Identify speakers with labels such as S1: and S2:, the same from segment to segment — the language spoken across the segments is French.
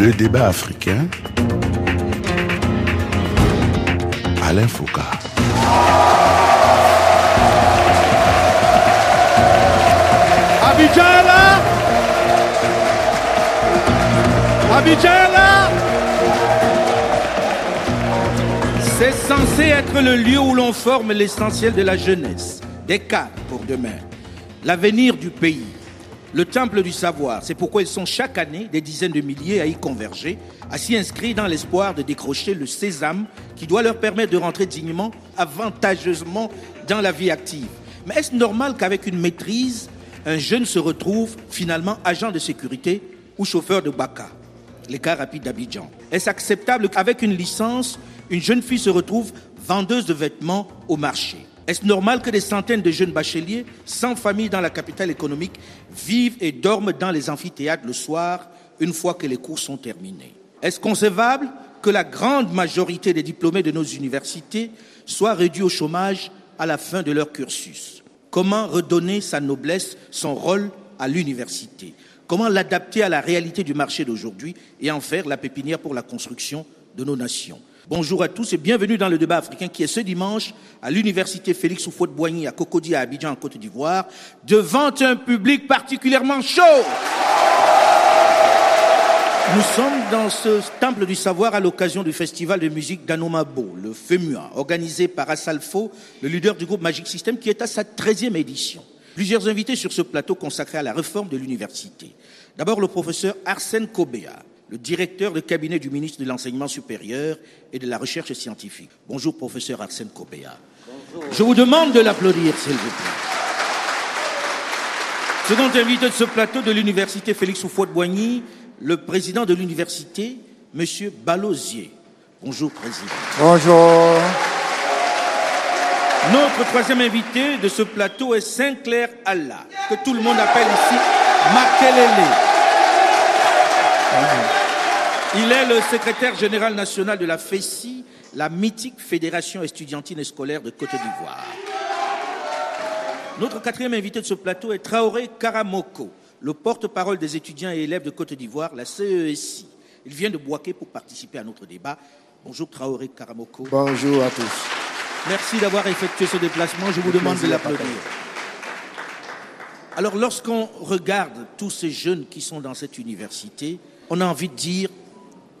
S1: Le débat africain. Alain Foucault.
S2: Abidjan C'est censé être le lieu où l'on forme l'essentiel de la jeunesse, des cadres pour demain, l'avenir du pays, le temple du savoir. C'est pourquoi ils sont chaque année des dizaines de milliers à y converger, à s'y inscrire dans l'espoir de décrocher le sésame qui doit leur permettre de rentrer dignement, avantageusement dans la vie active. Mais est-ce normal qu'avec une maîtrise, un jeune se retrouve finalement agent de sécurité ou chauffeur de Baka, les cas rapides d'Abidjan Est-ce acceptable qu'avec une licence, une jeune fille se retrouve vendeuse de vêtements au marché? Est-ce normal que des centaines de jeunes bacheliers, sans famille dans la capitale économique, vivent et dorment dans les amphithéâtres le soir, une fois que les cours sont terminés? Est-ce concevable que la grande majorité des diplômés de nos universités soient réduits au chômage à la fin de leur cursus? Comment redonner sa noblesse, son rôle à l'université? Comment l'adapter à la réalité du marché d'aujourd'hui et en faire la pépinière pour la construction de nos nations? Bonjour à tous et bienvenue dans le débat africain qui est ce dimanche à l'université Félix Houphouët-Boigny à Cocody à Abidjan en Côte d'Ivoire devant un public particulièrement chaud. Nous sommes dans ce temple du savoir à l'occasion du festival de musique d'Anomabo, le FEMUA, organisé par Assalfo, le leader du groupe Magic System, qui est à sa 13e édition. Plusieurs invités sur ce plateau consacré à la réforme de l'université. D'abord le professeur Arsène Kobea, le directeur de cabinet du ministre de l'Enseignement supérieur et de la Recherche scientifique. Bonjour professeur Arsène Kobea. Bonjour. Je vous demande de l'applaudir, s'il vous plaît. Second invité de ce plateau de l'université Félix Houphouët-Boigny, le président de l'université, M. Balosier. Bonjour, président.
S3: Bonjour.
S2: Notre troisième invité de ce plateau est Sinclair Allah, que tout le monde appelle ici Makelele. Il est le secrétaire général national de la FESI, la mythique Fédération estudiantine et scolaire de Côte d'Ivoire. Notre quatrième invité de ce plateau est Traoré Karamoko, le porte-parole des étudiants et élèves de Côte d'Ivoire, la CESI. Il vient de Boaké pour participer à notre débat. Bonjour Traoré Karamoko.
S3: Bonjour à tous.
S2: Merci d'avoir effectué ce déplacement. Je vous demande de l'applaudir. Alors lorsqu'on regarde tous ces jeunes qui sont dans cette université, on a envie de dire,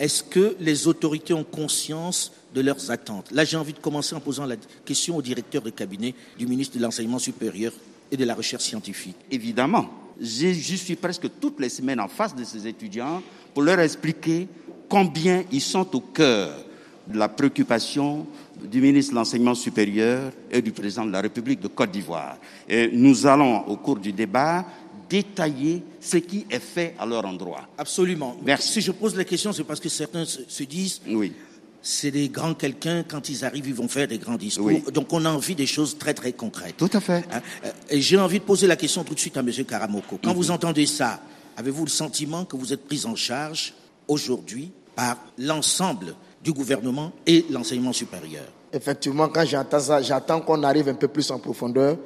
S2: est-ce que les autorités ont conscience de leurs attentes? Là, j'ai envie de commencer en posant la question au directeur de cabinet du ministre de l'Enseignement supérieur et de la Recherche scientifique.
S4: Évidemment, je, suis presque toutes les semaines en face de ces étudiants pour leur expliquer combien ils sont au cœur de la préoccupation du ministre de l'Enseignement supérieur et du président de la République de Côte d'Ivoire. Et nous allons, au cours du débat, détailler ce qui est fait à leur endroit.
S2: Absolument. Merci. Si je pose la question, c'est parce que certains se disent
S4: oui
S2: c'est des grands quelqu'un, quand ils arrivent, ils vont faire des grands discours. Donc on a envie des choses très très concrètes.
S4: Tout à fait.
S2: Hein? Et j'ai envie de poser la question tout de suite à M. Karamoko. Quand vous entendez ça, avez-vous le sentiment que vous êtes pris en charge aujourd'hui par l'ensemble du gouvernement et l'enseignement supérieur?
S3: Effectivement, quand j'entends ça, j'attends qu'on arrive un peu plus en profondeur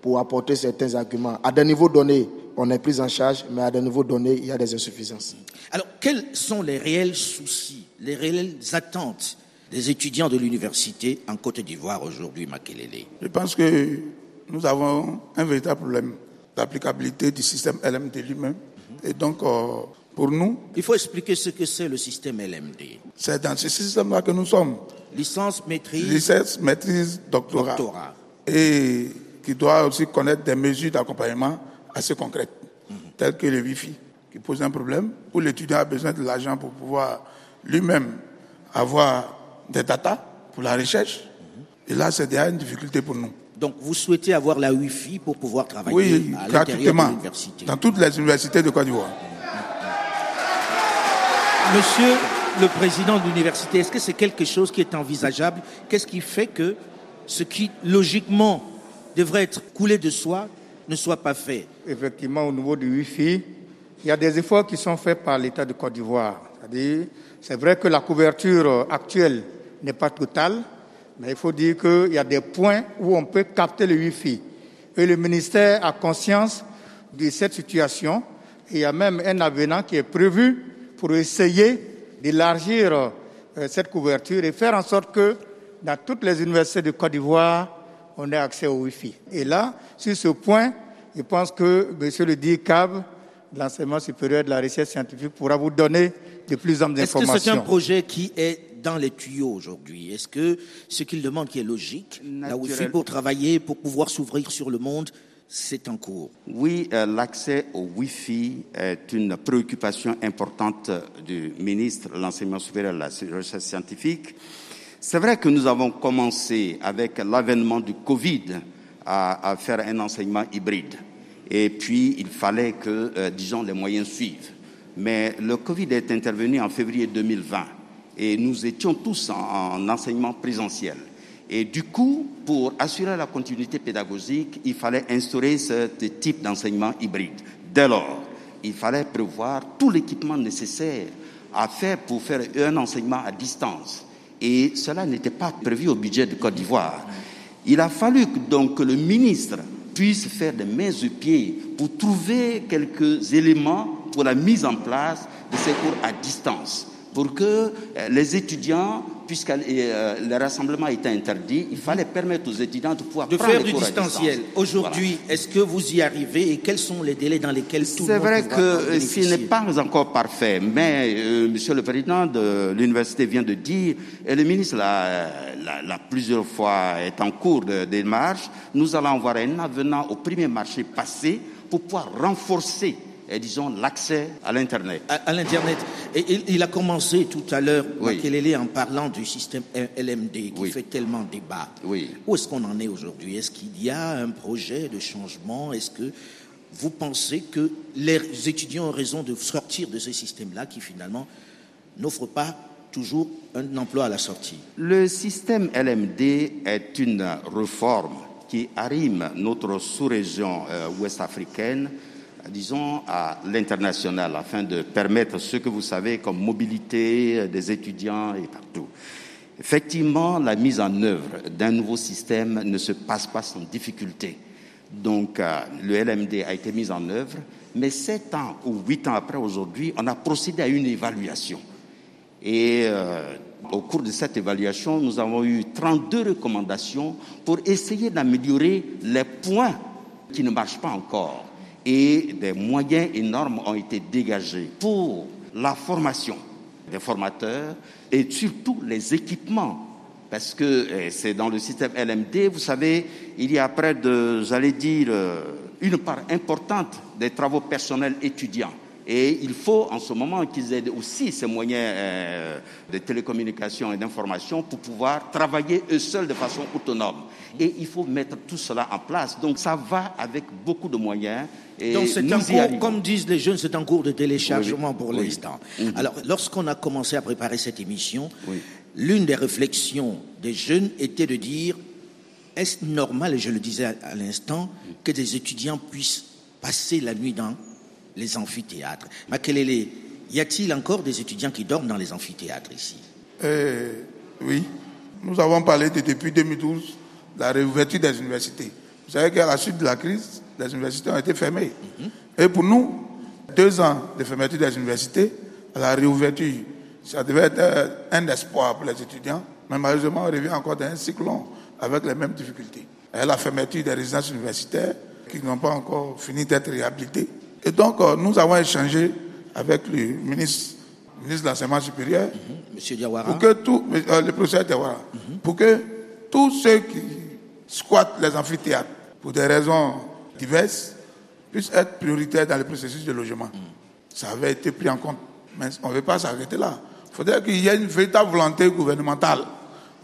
S3: pour apporter certains arguments. À des niveaux donnés, on est pris en charge, mais à des niveaux donnés, il y a des insuffisances.
S2: Alors, quels sont les réels soucis, les réelles attentes des étudiants de l'université en Côte d'Ivoire aujourd'hui, Makelele?
S5: Je pense que nous avons un véritable problème d'applicabilité du système LMD lui-même. Et donc, euh, pour nous...
S2: Il faut expliquer ce que c'est le système LMD.
S5: C'est dans ce système-là que nous sommes.
S2: Licence, maîtrise...
S5: Licence, maîtrise, doctorat.
S2: doctorat.
S5: Et qui doit aussi connaître des mesures d'accompagnement assez concrètes, telles que le Wi-Fi, qui pose un problème, où l'étudiant a besoin de l'argent pour pouvoir lui-même avoir des datas pour la recherche. Et là, c'est déjà une difficulté pour nous.
S2: Donc, vous souhaitez avoir la Wi-Fi pour pouvoir travailler
S5: oui,
S2: à l'intérieur de l'université
S5: dans toutes les universités de Côte d'Ivoire.
S2: Monsieur le président de l'université, est-ce que c'est quelque chose qui est envisageable? Qu'est-ce qui fait que ce qui, logiquement, devrait être coulé de soi ne soit pas fait?
S6: Effectivement, au niveau du Wi-Fi, il y a des efforts qui sont faits par l'État de Côte d'Ivoire. C'est vrai que la couverture actuelle n'est pas totale, mais il faut dire qu'il y a des points où on peut capter le Wi-Fi. Et le ministère a conscience de cette situation. Il y a même un avenant qui est prévu pour essayer d'élargir euh, cette couverture et faire en sorte que dans toutes les universités de Côte d'Ivoire, on ait accès au Wi-Fi. Et là, sur ce point, je pense que M. le DICAB, l'enseignement supérieur de la recherche scientifique, pourra vous donner de plus en plus d'informations.
S2: Est-ce que c'est un projet qui est dans les tuyaux aujourd'hui? Est-ce que ce qu'il demande qui est logique, la Wi-Fi pour travailler, pour pouvoir s'ouvrir sur le monde, c'est en cours?
S4: Oui, euh, l'accès au Wi-Fi est une préoccupation importante du ministre de l'Enseignement supérieur et de la recherche scientifique. C'est vrai que nous avons commencé avec l'avènement du Covid à, faire un enseignement hybride. Et puis, il fallait que, euh, disons, les moyens suivent. Mais le Covid est intervenu en février 2020 et nous étions tous en enseignement présentiel. Et du coup, pour assurer la continuité pédagogique, il fallait instaurer ce type d'enseignement hybride. Dès lors, il fallait prévoir tout l'équipement nécessaire à faire pour faire un enseignement à distance. Et cela n'était pas prévu au budget de Côte d'Ivoire. Il a fallu donc que le ministre puisse faire des mains aux pieds pour trouver quelques éléments pour la mise en place de ces cours à distance, pour que euh, les étudiants puisque euh, le rassemblement était interdit, il fallait permettre aux étudiants de pouvoir
S2: de
S4: prendre
S2: faire
S4: les
S2: du
S4: cours
S2: distanciel. Aujourd'hui, est-ce que vous y arrivez et quels sont les délais dans lesquels tout le
S4: C'est
S2: monde
S4: vrai
S2: pourra
S4: que euh, ce n'est pas encore parfait, mais euh, Monsieur le Président de l'université vient de dire, et le ministre l'a plusieurs fois est en cours de démarche, nous allons avoir un avenant au premier marché passé pour pouvoir renforcer, eh, disons, l'accès à l'Internet.
S2: à, à l'Internet. Et il, il a commencé tout à l'heure,
S4: Oui.
S2: Makelele, en parlant du système LMD qui
S4: Oui.
S2: fait tellement débat.
S4: Oui.
S2: Où est-ce qu'on en est aujourd'hui? Est-ce qu'il y a un projet de changement? Est-ce que vous pensez que les étudiants ont raison de sortir de ce système-là qui finalement n'offre pas toujours un emploi à la sortie?
S4: Le système LMD est une réforme qui arrime notre sous-région euh, ouest africaine, euh, disons, à l'international, afin de permettre ce que vous savez comme mobilité euh, des étudiants et partout. Effectivement, la mise en œuvre d'un nouveau système ne se passe pas sans difficulté. Donc, euh, le LMD a été mis en œuvre, mais sept ans ou huit ans après aujourd'hui, on a procédé à une évaluation. Et euh, au cours de cette évaluation, nous avons eu 32 recommandations pour essayer d'améliorer les points qui ne marchent pas encore. Et des moyens énormes ont été dégagés pour la formation des formateurs et surtout les équipements. Parce que eh, c'est dans le système LMD, vous savez, il y a près de, j'allais dire, euh, une part importante des travaux personnels étudiants. Et il faut en ce moment qu'ils aient aussi ces moyens euh, de télécommunication et d'information pour pouvoir travailler eux seuls de façon autonome. Et il faut mettre tout cela en place. Donc ça va avec beaucoup de moyens. Et
S2: Donc c'est
S4: y
S2: cours, comme disent les jeunes, c'est un cours de téléchargement
S4: Oui, oui.
S2: pour
S4: Oui.
S2: l'instant.
S4: Mhm.
S2: Alors, lorsqu'on a commencé à préparer cette émission, l'une des réflexions des jeunes était de dire est-ce normal, et je le disais à, à l'instant, que des étudiants puissent passer la nuit dans les amphithéâtres Makelele, y a-t-il encore des étudiants qui dorment dans les amphithéâtres ici?
S5: Euh, oui, nous avons parlé de- depuis 2012 de la réouverture des universités. Vous savez qu'à la suite de la crise, les universités ont été fermées. Et pour nous, deux ans de fermeture des universités, à la réouverture, ça devait être euh, un espoir pour les étudiants. Mais malheureusement, on revient encore dans un cycle long avec les mêmes difficultés. Et la fermeture des résidences universitaires qui n'ont pas encore fini d'être réhabilitées. Et donc, euh, nous avons échangé avec le ministre, ministre de l'Enseignement supérieur
S2: Monsieur Diawara
S5: pour que tout, euh, le professeur Diawara, pour que tous ceux qui squattent les amphithéâtres pour des raisons diverses puissent être prioritaires dans le processus de logement. Ça avait été pris en compte, mais on ne veut pas s'arrêter là. Il faudrait qu'il y ait une véritable volonté gouvernementale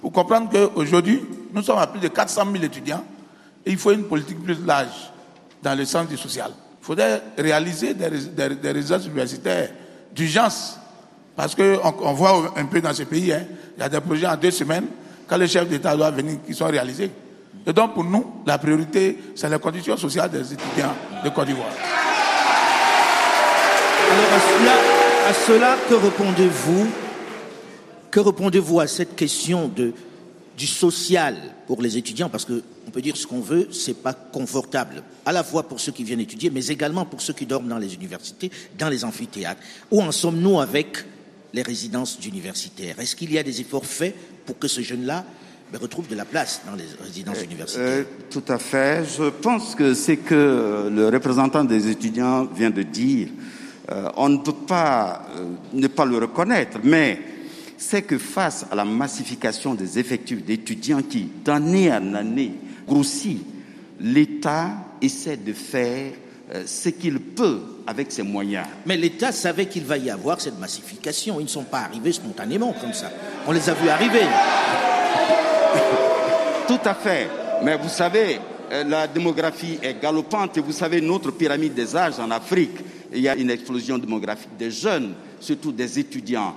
S5: pour comprendre qu'aujourd'hui, nous sommes à plus de 400 000 étudiants et il faut une politique plus large dans le sens du social. Il faudrait réaliser des, des résidences universitaires d'urgence parce qu'on on voit un peu dans ce pays, hein, il y a des projets en deux semaines, quand le chef d'État doit venir, qui sont réalisés. Et donc pour nous, la priorité, c'est les conditions sociales des étudiants de Côte d'Ivoire.
S2: Alors à cela, à cela, que répondez-vous? Que répondez-vous à cette question de du social pour les étudiants, parce que on peut dire ce qu'on veut, c'est pas confortable, à la fois pour ceux qui viennent étudier, mais également pour ceux qui dorment dans les universités, dans les amphithéâtres. Où en sommes-nous avec les résidences universitaires Est-ce qu'il y a des efforts faits pour que ce jeune-là ben, retrouve de la place dans les résidences universitaires?
S4: Euh, tout à fait. Je pense que c'est que le représentant des étudiants vient de dire. Euh, on ne peut pas euh, ne pas le reconnaître, mais c'est que face à la massification des effectifs d'étudiants qui, d'année en année, grossit, l'État essaie de faire euh, ce qu'il peut avec ses moyens.
S2: Mais l'État savait qu'il va y avoir cette massification. Ils ne sont pas arrivés spontanément comme ça. On les a vus arriver.
S4: Tout à fait. Mais vous savez, euh, la démographie est galopante et vous savez, notre pyramide des âges en Afrique, il y a une explosion démographique des jeunes, surtout des étudiants.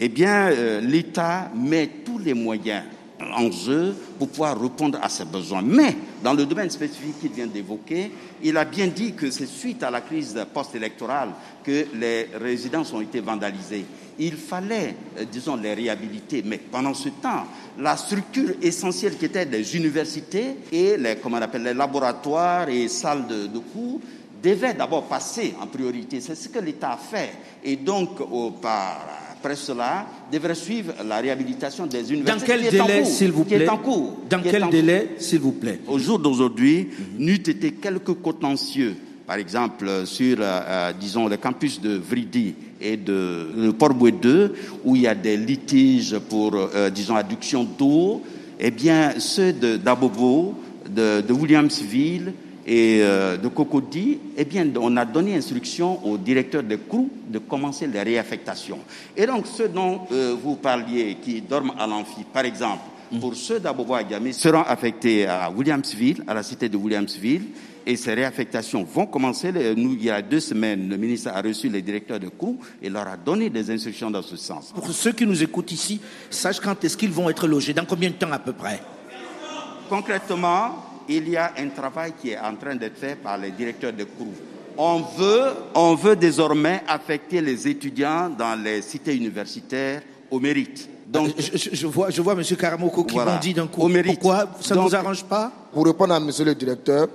S4: Eh bien, euh, l'État met tous les moyens en jeu pour pouvoir répondre à ses besoins. Mais dans le domaine spécifique qu'il vient d'évoquer, il a bien dit que c'est suite à la crise post-électorale que les résidences ont été vandalisées. Il fallait, euh, disons, les réhabiliter. Mais pendant ce temps, la structure essentielle qui était les universités et les, comment on appelle, les laboratoires et salles de, cours devait d'abord passer en priorité. C'est ce que l'État a fait. Et donc, par, après cela, devrait suivre la réhabilitation des universités.
S2: Dans quel
S4: qui est en
S2: délai,
S4: cours,
S2: s'il vous
S4: qui est
S2: plaît
S4: en cours,
S2: Dans quel délai, s'il vous plaît
S4: au jour d'aujourd'hui, n'eût été quelques contentieux, par exemple sur, euh, euh, disons, le campus de Vridi et de, Port-Boué 2, où il y a des litiges pour, euh, disons, adduction d'eau, eh bien, ceux de d'Abobo, de, de Williamsville et euh, de Cocody, eh bien, on a donné instruction au directeur de CRU de commencer les réaffectations. Et donc, ceux dont euh, vous parliez, qui dorment à l'amphi, par exemple, pour ceux d'Abobo Agamé seront affectés à Williamsville, à la cité de Williamsville, et ces réaffectations vont commencer. Nous, il y a deux semaines, le ministre a reçu les directeurs de CRU et leur a donné des instructions dans ce sens.
S2: Pour ceux qui nous écoutent ici, sachent quand est-ce qu'ils vont être logés, dans combien de temps à peu près?
S4: Concrètement, il y a un travail qui est en train d'être fait par les directeurs de CRU. On veut, on veut désormais affecter les étudiants dans les cités universitaires au mérite. Donc,
S2: je, je- je vois, je vois M. Karamoko qui
S4: Voilà.
S2: bondit d'un coup.
S4: Au mérite.
S2: Pourquoi Ça ne vous arrange pas
S3: Pour répondre à monsieur le directeur,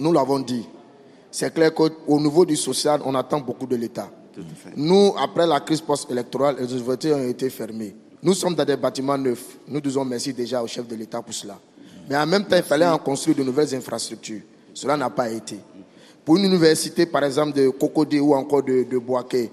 S3: nous l'avons dit. C'est clair qu'au niveau du social, on attend beaucoup de l'État. Nous, après la crise post-électorale, les universités ont été fermées. Nous sommes dans des bâtiments neufs. Nous disons merci déjà au chef de l'État pour cela. Mais en même temps, il fallait en construire de nouvelles infrastructures. Cela n'a pas été. Pour une université, par exemple, de Cocody ou encore de, de Boaké,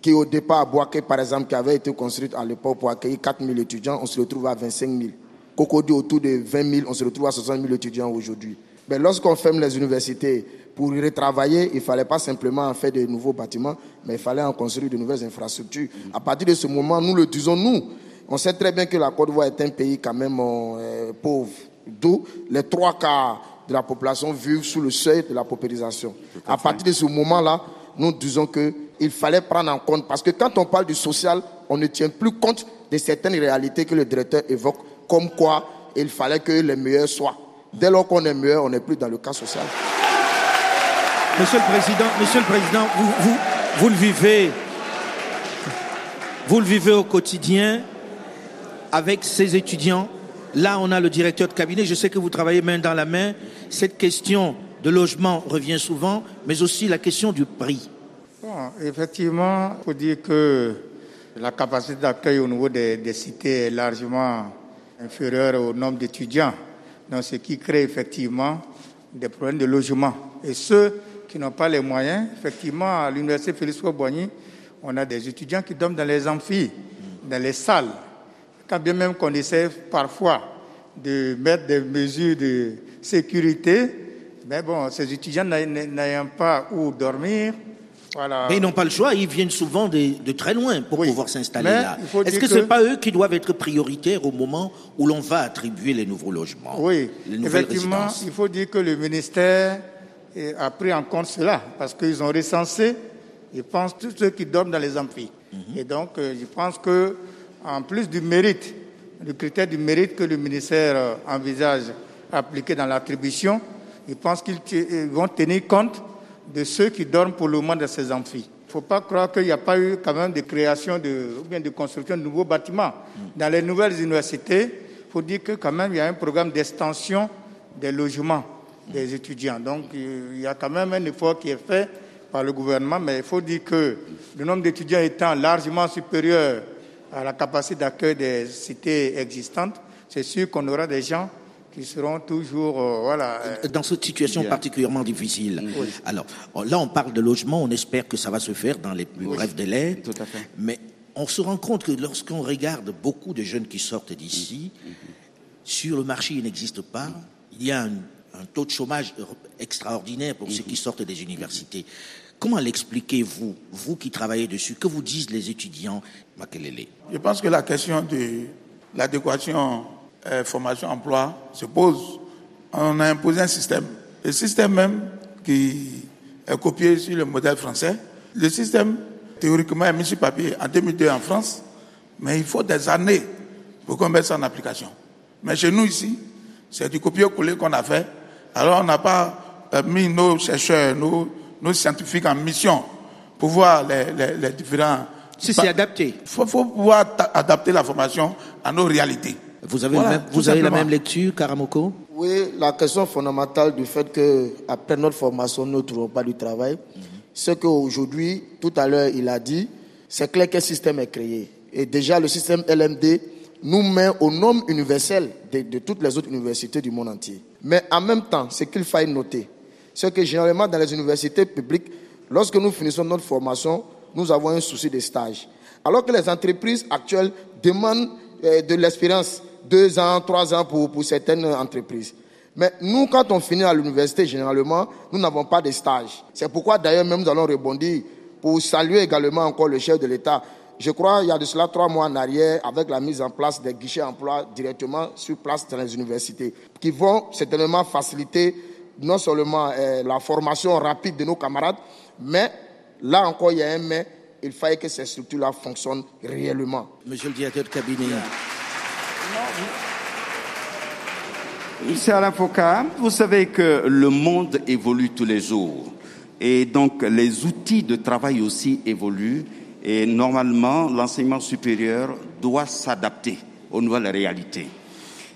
S3: qui au départ à Boaké, par exemple, qui avait été construite à l'époque pour accueillir 4 000 étudiants, on se retrouve à 25 000. Cocody autour de 20 000, on se retrouve à 60 000 étudiants aujourd'hui. Mais lorsqu'on ferme les universités pour y retravailler, il ne fallait pas simplement en faire de nouveaux bâtiments, mais il fallait en construire de nouvelles infrastructures. À partir de ce moment, nous le disons, nous, on sait très bien que la Côte d'Ivoire est un pays quand même euh, pauvre, d'où les trois quarts de la population vivent sous le seuil de la paupérisation. À partir de ce moment-là, nous disons qu'il fallait prendre en compte, parce que quand on parle du social, on ne tient plus compte de certaines réalités que le directeur évoque, comme quoi il fallait que les meilleurs soient. Dès lors qu'on est meilleur, on n'est plus dans le cas social.
S2: Monsieur le Président, Monsieur le Président, vous, vous, vous le vivez, vous le vivez au quotidien avec ces étudiants. Là, on a le directeur de cabinet. Je sais que vous travaillez main dans la main. Cette question de logement revient souvent, mais aussi la question du prix.
S6: Effectivement, il faut dire que la capacité d'accueil au niveau des, des cités est largement inférieure au nombre d'étudiants. Donc, ce qui crée effectivement des problèmes de logement. Et ceux qui n'ont pas les moyens, effectivement, à l'université Félix Boigny, on a des étudiants qui dorment dans les amphis, dans les salles. Quand bien même qu'on essaie parfois de mettre des mesures de sécurité, mais bon, ces étudiants n'ayant pas où dormir, voilà.
S2: Mais ils n'ont pas le choix, ils viennent souvent de, de très loin pour
S6: Oui.
S2: pouvoir s'installer là. Est-ce que,
S6: que-
S2: ce n'est pas eux qui doivent être prioritaires au moment où l'on va attribuer les nouveaux logements
S6: Oui,
S2: les
S6: effectivement,
S2: résidences?
S6: il faut dire que le ministère a pris en compte cela parce qu'ils ont recensé, je pense, tous ceux qui dorment dans les amphis.
S2: Mhm.
S6: Et donc, euh, je pense que, en plus du mérite, le critère du mérite que le ministère euh, envisage appliquer dans l'attribution, je pense qu'ils vont tenir compte de ceux qui dorment pour le moment dans ces amphis. Il ne faut pas croire qu'il n'y a pas eu quand même de création de, ou bien de construction de nouveaux bâtiments.
S2: Mhm.
S6: Dans les nouvelles universités, il faut dire que quand même, il y a un programme d'extension des logements des étudiants. Donc, il y a quand même un effort qui est fait par le gouvernement, mais il faut dire que le nombre d'étudiants étant largement supérieur à la capacité d'accueil des cités existantes, c'est sûr qu'on aura des gens qui seront toujours euh, voilà
S2: euh, dans cette situation particulièrement difficile. Alors là, on parle de logement, on espère que ça va se faire dans les plus brefs délais.
S4: Tout à fait.
S2: Mais on se rend compte que lorsqu'on regarde beaucoup de jeunes qui sortent d'ici, sur le marché, il n'existe pas. Il y a un, taux de chômage extraordinaire pour ceux qui sortent des universités. Comment l'expliquez-vous, vous qui travaillez dessus? Que vous disent les étudiants
S5: Je pense que la question de l'adéquation euh, formation-emploi se pose. On a imposé un système. Le système même qui est copié sur le modèle français. Le système, théoriquement, est mis sur papier en 2002 en France, mais il faut des années pour qu'on mette ça en application. Mais chez nous ici, c'est du copier-coller qu'on a fait. Alors on n'a pas euh, mis nos chercheurs, nos, scientifiques en mission pour voir les, différents...
S2: Si c'est adapté.
S5: Il faut, faut, pouvoir adapter la formation à nos réalités.
S2: Vous avez, vous avez la même lecture, Karamoko?
S3: Oui, la question fondamentale du fait qu'après notre formation, nous ne trouvons pas du travail, ce qu'aujourd'hui, tout à l'heure, il a dit, c'est clair quel système est créé. Et déjà, le système LMD nous met aux normes universelles de, toutes les autres universités du monde entier. Mais en même temps, ce qu'il faut noter, c'est que généralement dans les universités publiques, lorsque nous finissons notre formation, nous avons un souci de stage. Alors que les entreprises actuelles demandent euh, de l'expérience, deux ans, trois ans pour, certaines entreprises. Mais nous, quand on finit à l'université, généralement, nous n'avons pas de stage. C'est pourquoi d'ailleurs même nous allons rebondir pour saluer également encore le chef de l'État je crois, il y a de cela trois mois en arrière, avec la mise en place des guichets emploi directement sur place dans les universités, qui vont certainement faciliter non seulement euh, la formation rapide de nos camarades, mais là encore, il y a un mais, il fallait que ces structures-là fonctionnent réellement.
S2: Monsieur le directeur de cabinet.
S4: Monsieur Alain Foucault, vous savez que le monde évolue tous les jours. Et donc, les outils de travail aussi évoluent. Et normalement, l'enseignement supérieur doit s'adapter aux nouvelles réalités.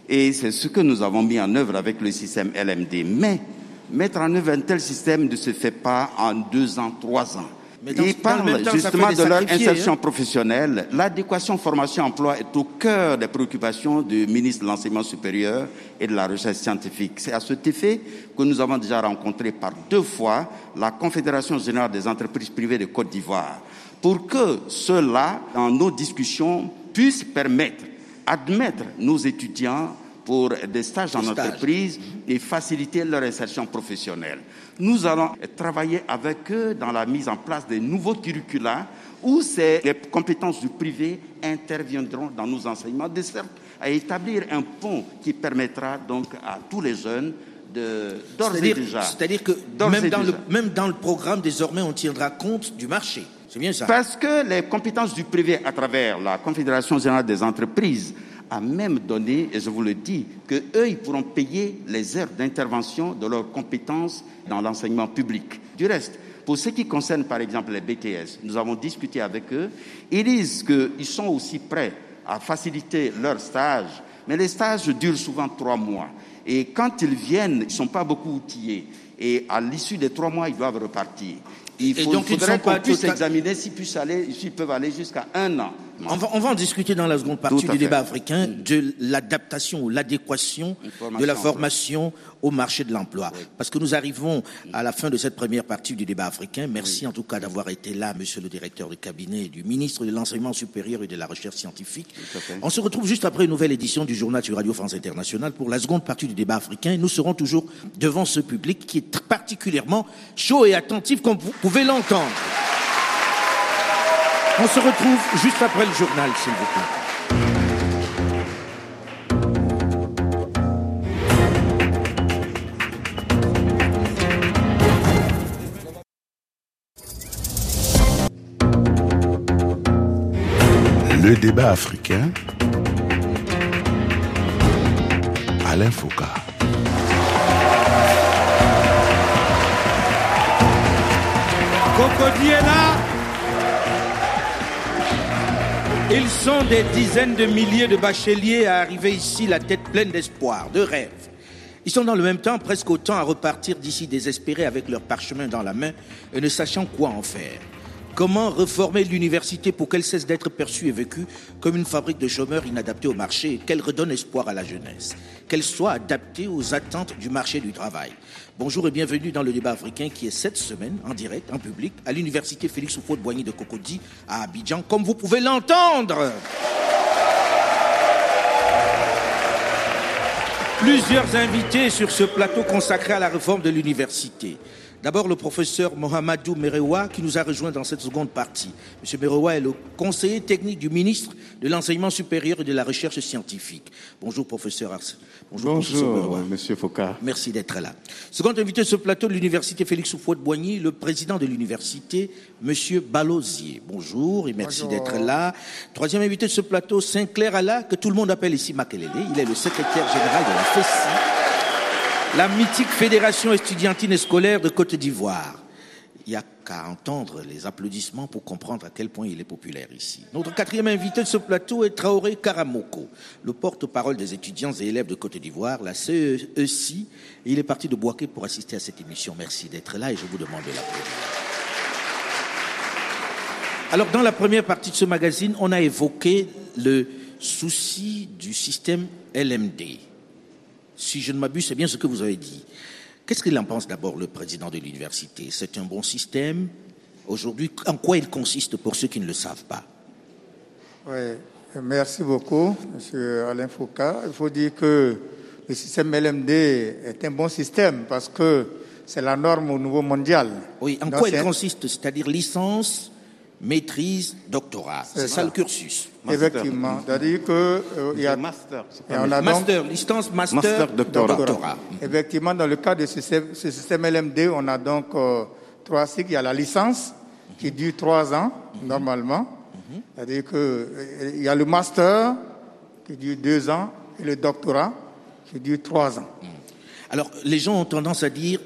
S4: Et c'est ce que nous avons mis en œuvre avec le système LMD. Mais mettre en œuvre un tel système ne se fait pas en deux ans, trois ans. Il parle justement de leur insertion hein. professionnelle. L'adéquation formation-emploi est au cœur des préoccupations du ministre de l'Enseignement supérieur et de la Recherche scientifique. C'est à cet effet que nous avons déjà rencontré par deux fois la Confédération générale des entreprises privées de Côte d'Ivoire pour que cela, dans nos discussions, puisse permettre, admettre nos étudiants pour des stages en entreprise et faciliter leur insertion professionnelle. Nous allons travailler avec eux dans la mise en place de nouveaux curricula où ces, les compétences du privé interviendront dans nos enseignements, de sorte à établir un pont qui permettra donc à tous les jeunes d'ores et déjà.
S2: C'est-à-dire que même dans, le, même dans le programme, désormais, on tiendra compte du marché.
S4: Parce que les compétences du privé à travers la Confédération générale des entreprises a même donné, et je vous le dis, que eux, ils pourront payer les heures d'intervention de leurs compétences dans l'enseignement public. Du reste, pour ce qui concerne par exemple les BTS, nous avons discuté avec eux, ils disent qu'ils sont aussi prêts à faciliter leurs stages, mais les stages durent souvent trois mois. Et quand ils viennent, ils ne sont pas beaucoup outillés. Et à l'issue des trois mois, ils doivent repartir. Il, faut, donc, faudrait qu'on puisse examiner s'ils peuvent aller jusqu'à un an.
S2: On va, on va, en discuter dans la seconde partie du débat africain de l'adaptation ou l'adéquation de la formation au marché de l'emploi. Parce que nous arrivons à la fin de cette première partie du débat africain. Merci en tout cas d'avoir été là, monsieur le directeur de cabinet du ministre de l'Enseignement supérieur et de la Recherche scientifique. On se retrouve juste après une nouvelle édition du journal sur Radio France Internationale pour la seconde partie du débat africain. Nous serons toujours devant ce public qui est particulièrement chaud et attentif, comme vous pouvez l'entendre. On se retrouve juste après le journal, s'il vous plaît.
S1: Le débat africain. Alain Foucault.
S2: Cocody est là Ils sont des dizaines de milliers de bacheliers à arriver ici la tête pleine d'espoir, de rêves. Ils sont dans le même temps presque autant à repartir d'ici désespérés avec leur parchemin dans la main et ne sachant quoi en faire. Comment reformer l'université pour qu'elle cesse d'être perçue et vécue comme une fabrique de chômeurs inadaptés au marché et qu'elle redonne espoir à la jeunesse, qu'elle soit adaptée aux attentes du marché du travail? Bonjour et bienvenue dans le débat africain qui est cette semaine en direct, en public, à l'université Félix Houphouët-Boigny de Cocody à Abidjan, comme vous pouvez l'entendre. Plusieurs invités sur ce plateau consacré à la réforme de l'université. D'abord, le professeur Mohamedou Merewa qui nous a rejoint dans cette seconde partie. Monsieur Merewa est le conseiller technique du ministre de l'Enseignement supérieur et de la Recherche scientifique. Bonjour, professeur Ars.
S7: Bonjour, Bonjour monsieur Foucault.
S2: Merci d'être là. Second invité de ce plateau de l'université Félix Houphouët-Boigny, le président de l'université, monsieur Balosier. Bonjour et merci d'être là. Troisième invité de ce plateau, Sinclair Allah, que tout le monde appelle ici Makelele. Il est le secrétaire général de la FESI la mythique Fédération estudiantine et scolaire de Côte d'Ivoire. Il n'y a qu'à entendre les applaudissements pour comprendre à quel point il est populaire ici. Notre quatrième invité de ce plateau est Traoré Karamoko, le porte-parole des étudiants et élèves de Côte d'Ivoire, la CEC. Il est parti de Boaké pour assister à cette émission. Merci d'être là et je vous demande de l'applaudir. Alors, dans la première partie de ce magazine, on a évoqué le souci du système LMD si je ne m'abuse, c'est bien ce que vous avez dit. Qu'est-ce qu'il en pense d'abord le président de l'université? C'est un bon système? Aujourd'hui, en quoi il consiste pour ceux qui ne le savent pas?
S6: Oui, merci beaucoup, M. Alain Foucault. Il faut dire que le système LMD est un bon système parce que c'est la norme au niveau mondial.
S2: Oui, en quoi il consiste? C'est-à-dire licence, maîtrise, doctorat. C'est ça. le cursus.
S6: Effectivement. C'est-à-dire que euh, il y a
S7: master.
S2: on a master, licence, master, doctorat.
S6: Effectivement, dans le cas de ce, système LMD, on a donc euh, trois cycles. Il y a la licence qui dure trois ans normalement. C'est-à-dire que euh, il y a le master qui dure deux ans et le doctorat qui dure trois ans.
S2: Alors, les gens ont tendance à dire,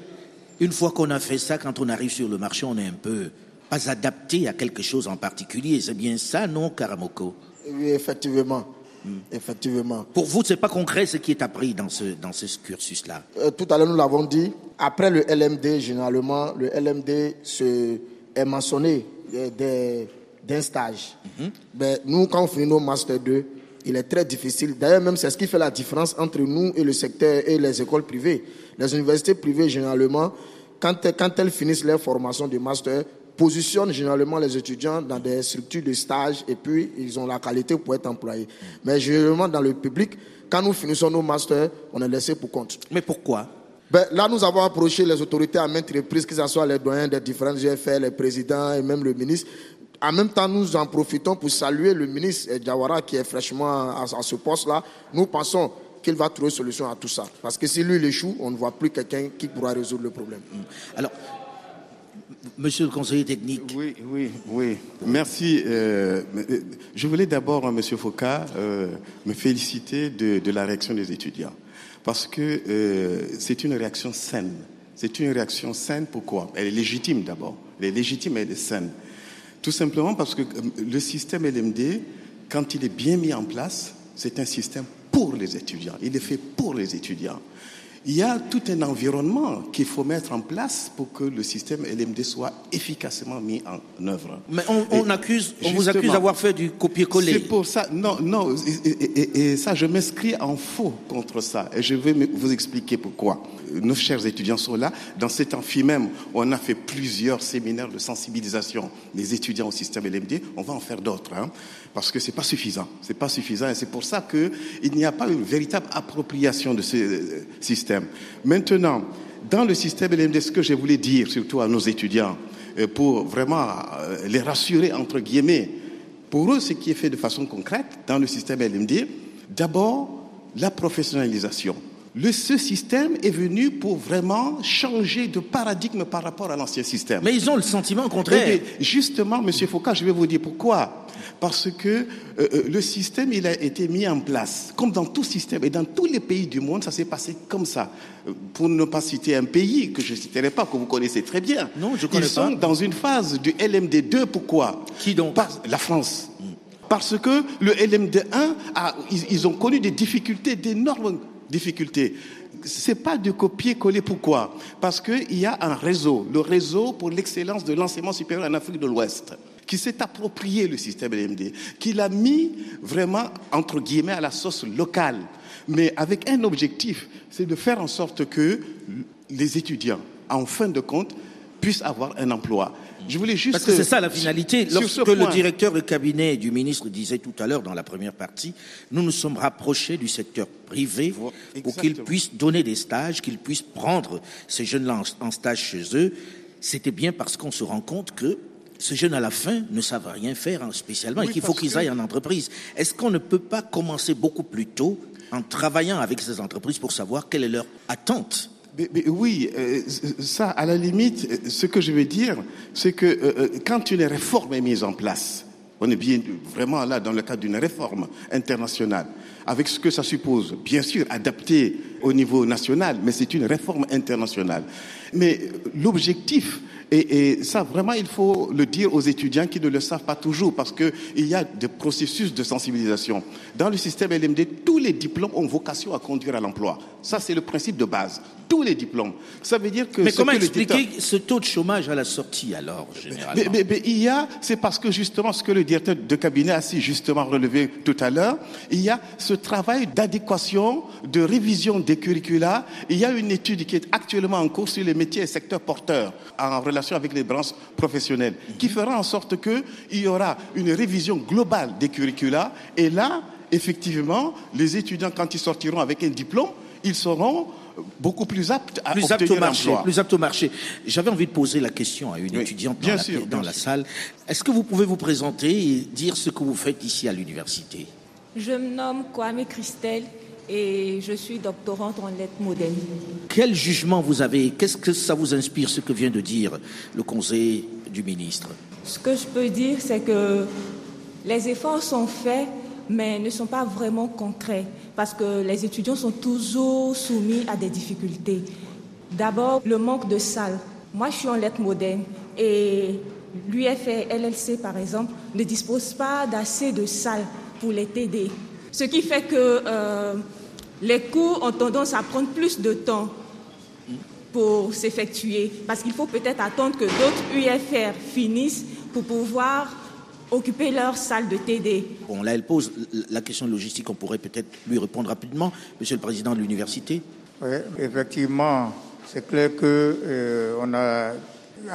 S2: une fois qu'on a fait ça, quand on arrive sur le marché, on est un peu pas adapté à quelque chose en particulier. C'est bien ça, non, Karamoko?
S3: Oui, effectivement. Hmm. Effectivement.
S2: Pour vous, ce n'est pas concret ce qui est appris dans ce, dans ce cursus-là
S3: euh, Tout à l'heure, nous l'avons dit. Après le LMD, généralement, le LMD se, est mentionné euh, d'un stage. Mhm. Mais nous, quand on finit nos Master 2, il est très difficile. D'ailleurs, même c'est ce qui fait la différence entre nous et le secteur et les écoles privées. Les universités privées, généralement, quand, quand elles finissent leur formation de master, positionnent généralement les étudiants dans des structures de stage et puis ils ont la qualité pour être employés. Mais généralement dans le public, quand nous finissons nos masters, on est laissé pour compte.
S2: Mais pourquoi?
S3: Ben, là, nous avons approché les autorités à maintes reprises, que ce soit les doyens des différents GFL, les présidents et même le ministre. En même temps, nous en profitons pour saluer le ministre Jawara qui est fraîchement à, ce poste-là. Nous pensons qu'il va trouver solution à tout ça. Parce que si lui il échoue, on ne voit plus quelqu'un qui pourra résoudre le problème.
S2: Alors, Monsieur le conseiller technique.
S7: Oui, oui, oui. Merci. Euh, euh, je voulais d'abord, hein, Monsieur Foucault, euh, me féliciter de, la réaction des étudiants. Parce que c'est une réaction saine. C'est une réaction saine, pourquoi? Elle est légitime d'abord. Elle est légitime elle est saine. Tout simplement parce que le système LMD, quand il est bien mis en place, c'est un système pour les étudiants. Il est fait pour les étudiants. Il y a tout un environnement qu'il faut mettre en place pour que le système LMD soit efficacement mis en œuvre.
S2: Mais on, accuse, on vous accuse d'avoir fait du copier-coller.
S7: C'est pour ça, non, non, et, ça, je m'inscris en faux contre ça, et je vais vous expliquer pourquoi. Nos chers étudiants sont là. Dans cet amphi même, on a fait plusieurs séminaires de sensibilisation des étudiants au système LMD. On va en faire d'autres. Hein parce que c'est pas suffisant. C'est pas suffisant et c'est pour ça qu'il n'y a pas une véritable appropriation de ce euh, système. Maintenant, dans le système LMD, ce que je voulais dire, surtout à nos étudiants, euh, pour vraiment euh, les rassurer, entre guillemets, pour eux, ce qui est fait de façon concrète dans le système LMD, d'abord, la professionnalisation ce système est venu pour vraiment changer de paradigme par rapport à l'ancien système.
S2: Mais ils ont le sentiment contraire.
S7: justement, Monsieur Foucault, je vais vous dire pourquoi. Parce que euh, euh, le système, il a été mis en place, comme dans tout système, et dans tous les pays du monde, ça s'est passé comme ça. Euh, pour ne pas citer un pays que je ne citerai pas, que vous connaissez très bien.
S2: Non, je connais
S7: Ils sont dans une phase du LMD2, pourquoi?
S2: Qui donc?
S7: La France. Parce que le LMD1, a, ils, ils ont connu des difficultés, d'énormes difficultés. C'est pas de copier-coller. Pourquoi? Parce qu'il y a un réseau, le réseau pour l'excellence de l'enseignement supérieur en Afrique de l'Ouest, qui s'est approprié le système LMD, qui l'a mis vraiment, entre guillemets, à la sauce locale, mais avec un objectif, c'est de faire en sorte que les étudiants, en fin de compte, puissent avoir un emploi. Je voulais juste.
S2: Parce que c'est ça la finalité.
S7: Sur
S2: Lorsque le
S7: point-
S2: directeur de cabinet du ministre disait tout à l'heure dans la première partie, nous nous sommes rapprochés du secteur privé pour qu'ils puissent donner des stages, qu'ils puissent prendre ces jeunes-là en, en stage chez eux. C'était bien parce qu'on se rend compte que ces jeunes à la fin ne savent rien faire hein, spécialement et qu'il faut qu'ils
S7: que-
S2: aillent en entreprise. Est-ce qu'on ne peut pas commencer beaucoup plus tôt en travaillant avec ces entreprises pour savoir quelle est leur attente
S7: Oui, euh, ça, à la limite, ce que je veux dire, c'est que euh, euh, quand une réforme est mise en place, on est bien vraiment là dans le cadre d'une réforme internationale, avec ce que ça suppose, bien sûr, adapté au niveau national, mais c'est une réforme internationale. Mais l'objectif, et, et ça vraiment il faut le dire aux étudiants qui ne le savent pas toujours, parce qu'il y a des processus de sensibilisation. Dans le système LMD, tous les diplômes ont vocation à conduire à l'emploi. Ça, c'est le principe de base. Tous les diplômes. Ça veut dire que...
S2: Mais comment
S7: que
S2: expliquer
S7: directeur-
S2: ce taux de chômage à la sortie alors, généralement
S7: mais, mais- mais il y a, c'est parce que justement ce que le directeur de cabinet a si justement relevé tout à l'heure, il y a ce travail d'adéquation, de révision des curricula. Il y a une étude qui est actuellement en cours sur les métiers et secteurs porteurs en relation avec les branches professionnelles, qui fera en sorte que il y aura une révision globale des curricula. Et là, effectivement, les étudiants, quand ils sortiront avec un diplôme, ils seront beaucoup plus aptes à
S2: plus apte
S7: obtenir
S2: au marché,
S7: l'emploi.
S2: plus apte au marché. J'avais envie de poser la question à une
S7: Oui,
S2: étudiante dans, la,
S7: sûr,
S2: dans
S7: bien
S2: la salle. Est-ce que vous pouvez vous présenter et dire ce que vous faites ici à l'université?
S8: Je me nomme Kwame Christelle et je suis doctorante en lettres modernes.
S2: Quel jugement vous avez? Qu'est-ce que ça vous inspire, ce que vient de dire le conseil du ministre?
S8: Ce que je peux dire, c'est que les efforts sont faits, mais ne sont pas vraiment concrets, parce que les étudiants sont toujours soumis à des difficultés. D'abord, le manque de salles. Moi, je suis en lettres modernes et l'UFR LLC, par exemple, ne dispose pas d'assez de salles pour les TD. Ce qui fait que euh, les cours ont tendance à prendre plus de temps pour s'effectuer, parce qu'il faut peut-être attendre que d'autres UFR finissent pour pouvoir occuper leur salle de TD.
S2: Bon, là, elle pose la question logistique. On pourrait peut-être lui répondre rapidement, Monsieur le Président de l'université.
S6: Oui, effectivement, c'est clair que euh, on a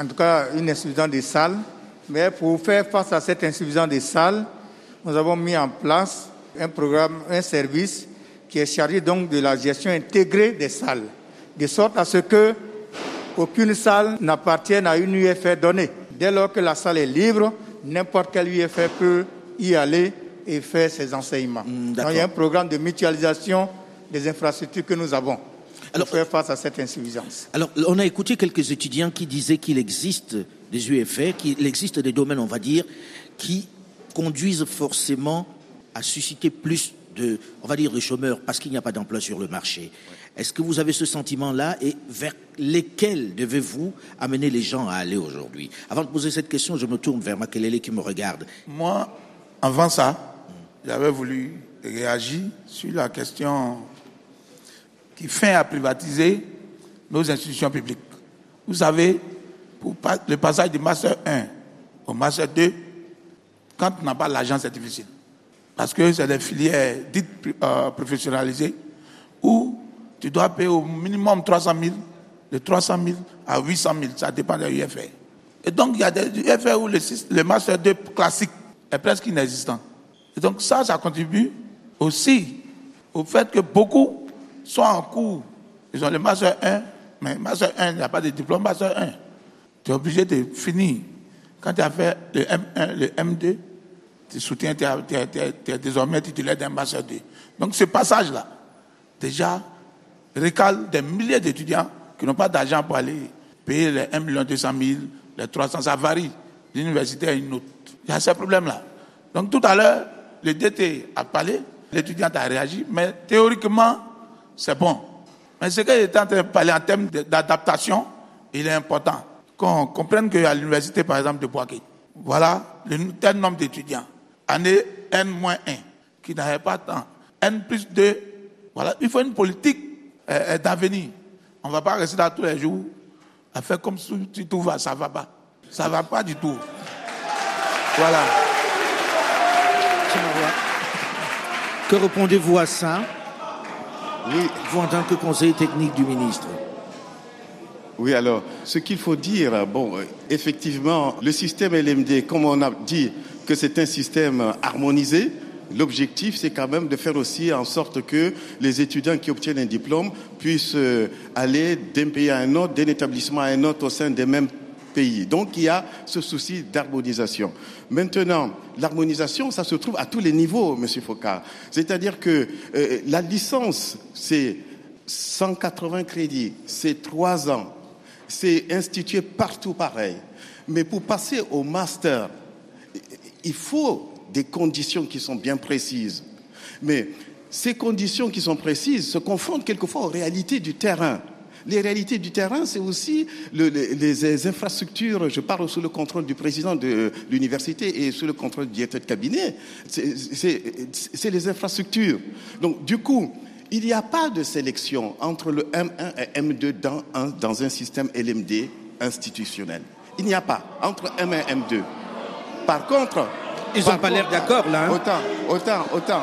S6: en tout cas une insuffisance des salles, mais pour faire face à cette insuffisance des salles, nous avons mis en place un programme, un service qui est chargé donc de la gestion intégrée des salles, de sorte à ce que aucune salle n'appartienne à une UFR donnée. Dès lors que la salle est libre, n'importe quel UFR peut y aller et faire ses enseignements. Donc,
S2: d'accord.
S6: il y a un programme de mutualisation des infrastructures que nous avons
S2: Alors-
S6: pour faire face à cette insuffisance.
S2: Alors, on a écouté quelques étudiants qui disaient qu'il existe des UFR, qu'il existe des domaines, on va dire, qui conduisent forcément à susciter plus de, on va dire, de chômeurs parce qu'il n'y a pas d'emploi sur le marché. Est-ce que vous avez ce sentiment-là et vers lesquels devez-vous amener les gens à aller aujourd'hui? Avant de poser cette question, je me tourne vers Makelele qui me regarde.
S5: Moi, avant ça, j'avais voulu réagir sur la question qui fait à privatiser nos institutions publiques. Vous savez, pour le passage du Master 1 au Master 2, quand on n'a pas l'argent, c'est difficile. Parce que c'est des filières dites euh, professionnalisées où tu dois payer au minimum 300 000, de 300 000 à 800 000, ça dépend des UFR. Et donc, il y a des UFR où le, le Master 2 classique est presque inexistant. Et donc, ça, ça contribue aussi au fait que beaucoup sont en cours. Ils ont le Master 1, mais Master 1, il n'y a pas de diplôme Master 1. Tu es obligé de finir. Quand tu as fait le M1, le M2, tu soutiens, tu es, désormais titulaire 2. Donc, ce passage-là, déjà, récale des milliers d'étudiants qui n'ont pas d'argent pour aller payer les 1 200 000, les 300, ça varie d'une université à une autre. Il y a ces problèmes-là. Donc tout à l'heure, le DT a parlé, l'étudiant a réagi, mais théoriquement, c'est bon. Mais ce qu'il est en train de parler en termes d'adaptation, il est important. Qu'on comprenne qu'à l'université, par exemple, de Poitiers, voilà le tel nombre d'étudiants. Année N-1, qui n'avait pas tant. N plus 2, voilà. Il faut une politique euh, euh, d'avenir. On ne va pas rester là tous les jours à faire comme si tout va, ça ne va pas. Ça ne va pas du tout. Voilà.
S2: Que répondez-vous à ça? Oui. Vous en tant que conseiller technique du ministre
S7: oui, alors, ce qu'il faut dire, bon, effectivement, le système LMD, comme on a dit que c'est un système harmonisé, l'objectif, c'est quand même de faire aussi en sorte que les étudiants qui obtiennent un diplôme puissent euh, aller d'un pays à un autre, d'un établissement à un autre au sein des mêmes pays. Donc, il y a ce souci d'harmonisation. Maintenant, l'harmonisation, ça se trouve à tous les niveaux, Monsieur Foucault. C'est-à-dire que euh, la licence, c'est 180 crédits, c'est trois ans c'est institué partout pareil. Mais pour passer au master, il faut des conditions qui sont bien précises. Mais ces conditions qui sont précises se confrontent quelquefois aux réalités du terrain. Les réalités du terrain, c'est aussi les, infrastructures. Je parle sous le contrôle du président de l'université et sous le contrôle du directeur de cabinet. C'est les infrastructures. Donc, du coup, il n'y a pas de sélection entre le M1 et M2 dans un, dans un système LMD institutionnel. Il n'y a pas entre M1 et M2. Par contre...
S2: Ils n'ont pas l'air d'accord là.
S7: Hein. Autant, autant, autant.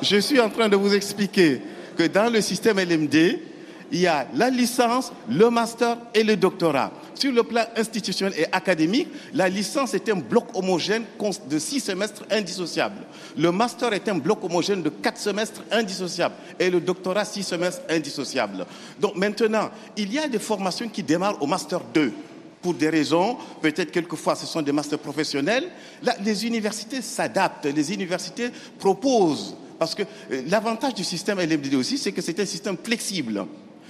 S7: Je suis en train de vous expliquer que dans le système LMD, il y a la licence, le master et le doctorat. Sur le plan institutionnel et académique, la licence est un bloc homogène de six semestres indissociables. Le master est un bloc homogène de quatre semestres indissociables. Et le doctorat, six semestres indissociables. Donc maintenant, il y a des formations qui démarrent au master 2 pour des raisons, peut-être quelquefois ce sont des masters professionnels. Là, les universités s'adaptent, les universités proposent. Parce que euh, l'avantage du système LMD aussi, c'est que c'est un système flexible.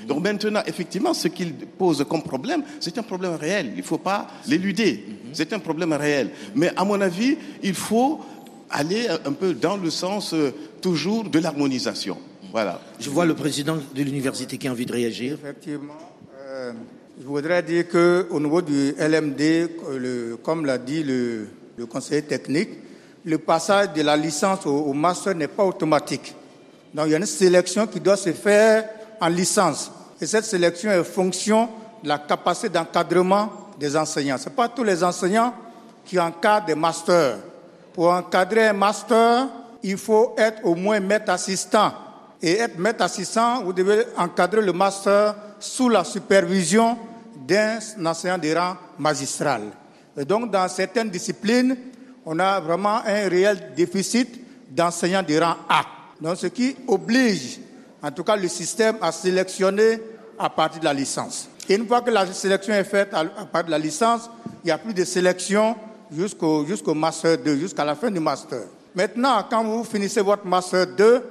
S7: Donc maintenant, effectivement, ce qu'il pose comme problème, c'est un problème réel. Il ne faut pas l'éluder. C'est un problème réel. Mais à mon avis, il faut aller un peu dans le sens euh, toujours de l'harmonisation. Voilà.
S2: Je vois le président de l'université qui a envie de réagir.
S6: Effectivement. Euh, je voudrais dire qu'au niveau du LMD, comme l'a dit le, conseiller technique, le passage de la licence au master n'est pas automatique. Donc il y a une sélection qui doit se faire en licence. Et cette sélection est fonction de la capacité d'encadrement des enseignants. Ce n'est pas tous les enseignants qui encadrent des masters. Pour encadrer un master, il faut être au moins maître assistant. Et être maître assistant, vous devez encadrer le master sous la supervision d'un enseignant de rang magistral. Et donc, dans certaines disciplines, on a vraiment un réel déficit d'enseignants de rang A. Donc, ce qui oblige en tout cas le système a sélectionné à partir de la licence. Et une fois que la sélection est faite à, partir de la licence, il n'y a plus de sélection jusqu'au jusqu'au master 2, jusqu'à la fin du master. Maintenant, quand vous finissez votre master 2,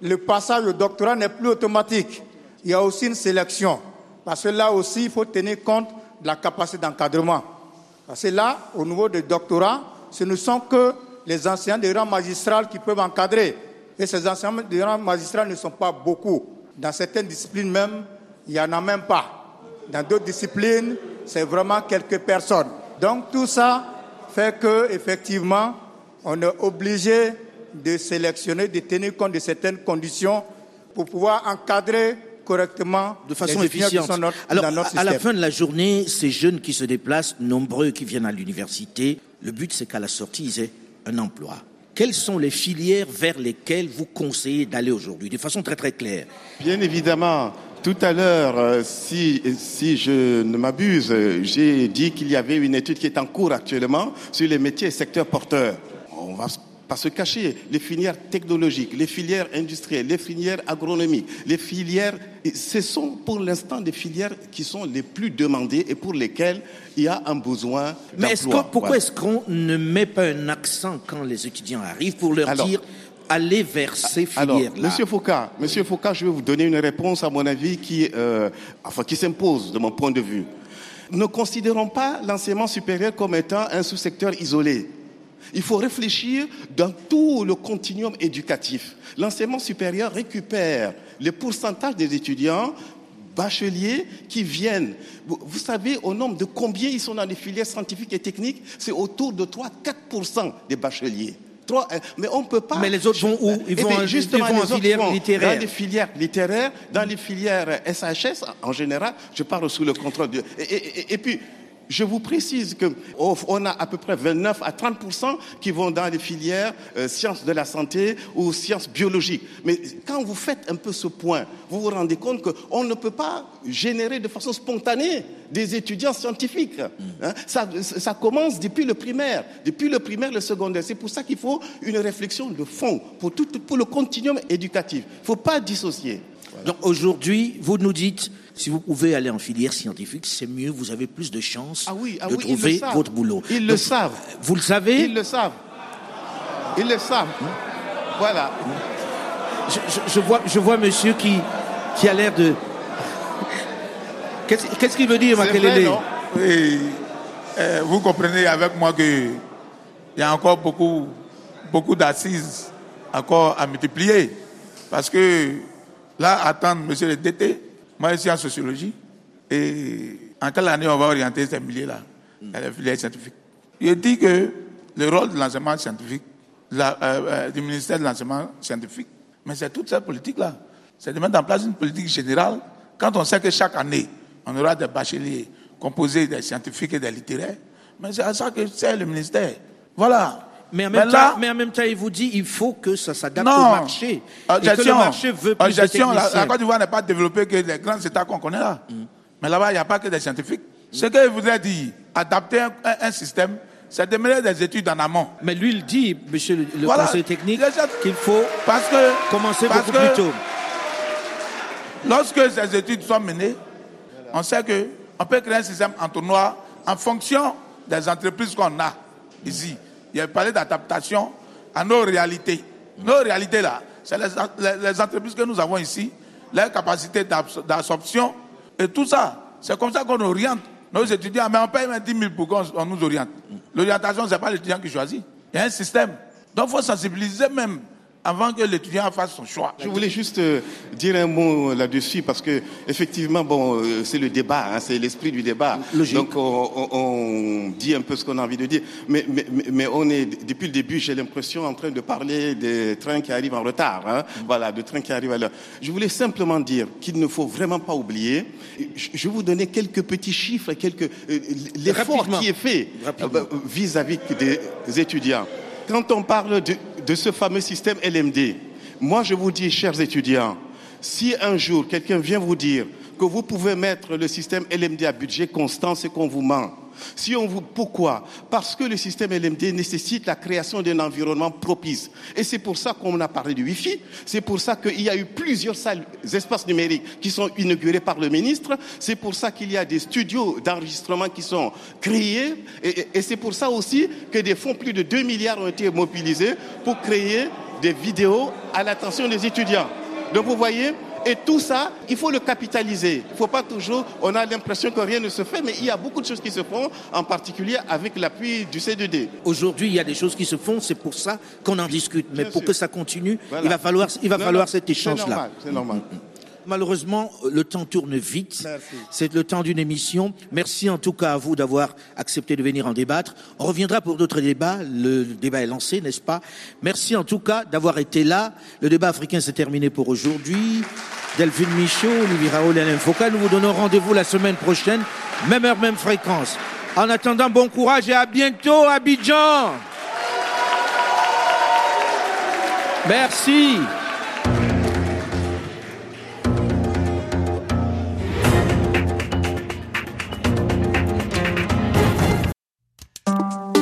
S6: le passage au doctorat n'est plus automatique. Il y a aussi une sélection. Parce que là aussi, il faut tenir compte de la capacité d'encadrement. Parce que là, au niveau du doctorat, ce ne sont que les enseignants des rangs magistrales qui peuvent encadrer. Et ces enseignants de rang magistral ne sont pas beaucoup. Dans certaines disciplines même, il n'y en a même pas. Dans d'autres disciplines, c'est vraiment quelques personnes. Donc tout ça fait que effectivement, on est obligé de sélectionner, de tenir compte de certaines conditions pour pouvoir encadrer correctement
S2: de façon efficiente. Alors, à la fin de la journée, ces jeunes qui se déplacent, nombreux qui viennent à l'université, le but c'est qu'à la sortie, ils aient un emploi quelles sont les filières vers lesquelles vous conseillez d'aller aujourd'hui, de façon très très claire?
S7: Bien évidemment. Tout à l'heure, euh, si, si je ne m'abuse, j'ai dit qu'il y avait une étude qui est en cours actuellement sur les métiers et secteurs porteurs. On va pas se cacher, les filières technologiques, les filières industrielles, les filières agronomiques, les filières, ce sont pour l'instant des filières qui sont les plus demandées et pour lesquelles il y a un besoin
S2: Mais est-ce que, pourquoi est-ce qu'on ne met pas un accent quand les étudiants arrivent pour leur dire aller vers ces filières-là?
S7: Monsieur Foucault, Monsieur Foucault, je vais vous donner une réponse à mon avis qui, euh, enfin, qui s'impose de mon point de vue. Ne considérons pas l'enseignement supérieur comme étant un sous-secteur isolé. Il faut réfléchir dans tout le continuum éducatif. L'enseignement supérieur récupère le pourcentage des étudiants bacheliers qui viennent. Vous savez au nombre de combien ils sont dans les filières scientifiques et techniques? C'est autour de 3-4% des bacheliers. Trois, euh, mais on peut pas.
S2: Mais les autres vont où? Ils
S7: Eh
S2: vont
S7: bien,
S2: en-
S7: justement,
S2: ils vont en
S7: les autres
S2: filière
S7: vont
S2: littéraire.
S7: Dans les filières littéraires, dans les filières SHS, en général, je parle sous le contrôle de. Et, et- et- et puis, je vous précise que oh, on a à peu près 29 à 30 qui vont dans les filières euh, sciences de la santé ou sciences biologiques. Mais quand vous faites un peu ce point, vous vous rendez compte qu'on ne peut pas générer de façon spontanée des étudiants scientifiques. hein. Ça, ça commence depuis le primaire, depuis le primaire, le secondaire. C'est pour ça qu'il faut une réflexion de fond pour, tout, pour le continuum éducatif. Il ne faut pas dissocier.
S2: Donc aujourd'hui, vous nous dites, si vous pouvez aller en filière scientifique, c'est mieux, vous avez plus de chances
S7: Ah oui, ah
S2: de
S7: oui,
S2: trouver votre boulot.
S7: Ils le savent.
S2: Vous le savez
S7: Ils le savent. Ils le savent. Voilà.
S2: je, je- je vois, je vois monsieur qui, qui a l'air de... Qu'est-ce qu'il veut dire, Makelele
S7: non
S5: Oui, euh, vous comprenez avec moi que il y a encore beaucoup, beaucoup d'assises encore à multiplier. Parce que là, attendre monsieur le DT, moi je suis en sociologie, et en quelle année on va orienter ces milieux-là, dans les filières scientifiques? Je dis que le rôle de l'enseignement scientifique, la- euh, euh, du ministère de l'enseignement scientifique, mais c'est toute cette politique-là. C'est de mettre en place une politique générale quand on sait que chaque année, on aura des bacheliers composés des scientifiques et des littéraires. Mais c'est à ça que c'est le ministère. Voilà.
S2: Mais en, même
S5: là,
S2: temps, mais en même temps, il vous dit il faut que ça s'adapte au marché.
S5: En
S2: et que le marché veut
S5: en
S2: plus de
S5: la, la. Côte d'Ivoire n'est pas développée que les grands États qu'on connaît là. Mais là-bas, il n'y a pas que des scientifiques. Ce que je voudrais dire, adapter un, un- un système, c'est de mener des études en amont.
S2: Mais lui, il dit, monsieur le,
S5: Voilà.
S2: conseil technique, qu'il faut
S5: Parce que,
S2: commencer
S5: parce
S2: beaucoup
S5: que
S2: plus tôt.
S5: Lorsque ces études sont menées, on sait que on peut créer un système entonnoir en fonction des entreprises qu'on a ici. Il a parlé d'adaptation à nos réalités. Nos réalités là, c'est les, entreprises que nous avons ici, leur capacité d'abs- d'absorption et tout ça. C'est comme ça qu'on oriente nos étudiants. Mais on paye même 10 000 pour qu'on on nous oriente. L'orientation, ce n'est pas l'étudiant qui choisit. Il y a un système. Donc il faut sensibiliser même avant que l'étudiant fasse son choix.
S7: Je voulais juste euh, dire un mot là-dessus parce que effectivement, bon, euh, c'est le débat, hein, c'est l'esprit du débat.
S2: Logique.
S7: Donc on, on- on dit un peu ce qu'on a envie de dire, mais, mais, mais- mais on est depuis le début, j'ai l'impression en train de parler des trains qui arrivent en retard, hein, voilà, de trains qui arrivent à l'heure. Je voulais simplement dire qu'il ne faut vraiment pas oublier. Je, je vais vous donner quelques petits chiffres, quelques euh, l'effort qui est fait
S2: Rapidement.
S7: euh, vis-à-vis des étudiants. Quand on parle de, ce fameux système LMD, moi je vous dis, chers étudiants, si un jour quelqu'un vient vous dire que vous pouvez mettre le système LMD à budget constant, c'est qu'on vous ment. Si on vous, pourquoi? Parce que le système LMD nécessite la création d'un environnement propice. Et c'est pour ça qu'on a parlé du Wi-Fi. C'est pour ça qu'il y a eu plusieurs salles, espaces numériques qui sont inaugurés par le ministre. C'est pour ça qu'il y a des studios d'enregistrement qui sont créés. Et, c'est pour ça aussi que des fonds, plus de 2 milliards ont été mobilisés pour créer des vidéos à l'attention des étudiants. Donc vous voyez, et tout ça, il faut le capitaliser. Il ne faut pas toujours, on a l'impression que rien ne se fait, mais il y a beaucoup de choses qui se font, en particulier avec l'appui du C2D.
S2: Aujourd'hui, il y a des choses qui se font, c'est pour ça qu'on en discute. Mais
S7: Bien
S2: pour
S7: sûr.
S2: que ça continue,
S7: Voilà.
S2: il va falloir, il va
S7: Non,
S2: falloir
S7: non,
S2: cet échange-là.
S7: c'est normal.
S2: Malheureusement, le temps tourne vite. C'est le temps d'une émission. Merci en tout cas à vous d'avoir accepté de venir en débattre. On reviendra pour d'autres débats. Le débat est lancé, n'est-ce pas? Merci en tout cas d'avoir été là. Le débat africain s'est terminé pour aujourd'hui. Delphine Michaud, Olivier Raoul et Alain Foucault. Nous vous donnons rendez-vous la semaine prochaine. Même heure, même fréquence. En attendant, bon courage et à bientôt, Abidjan. Merci.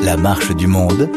S9: La marche du monde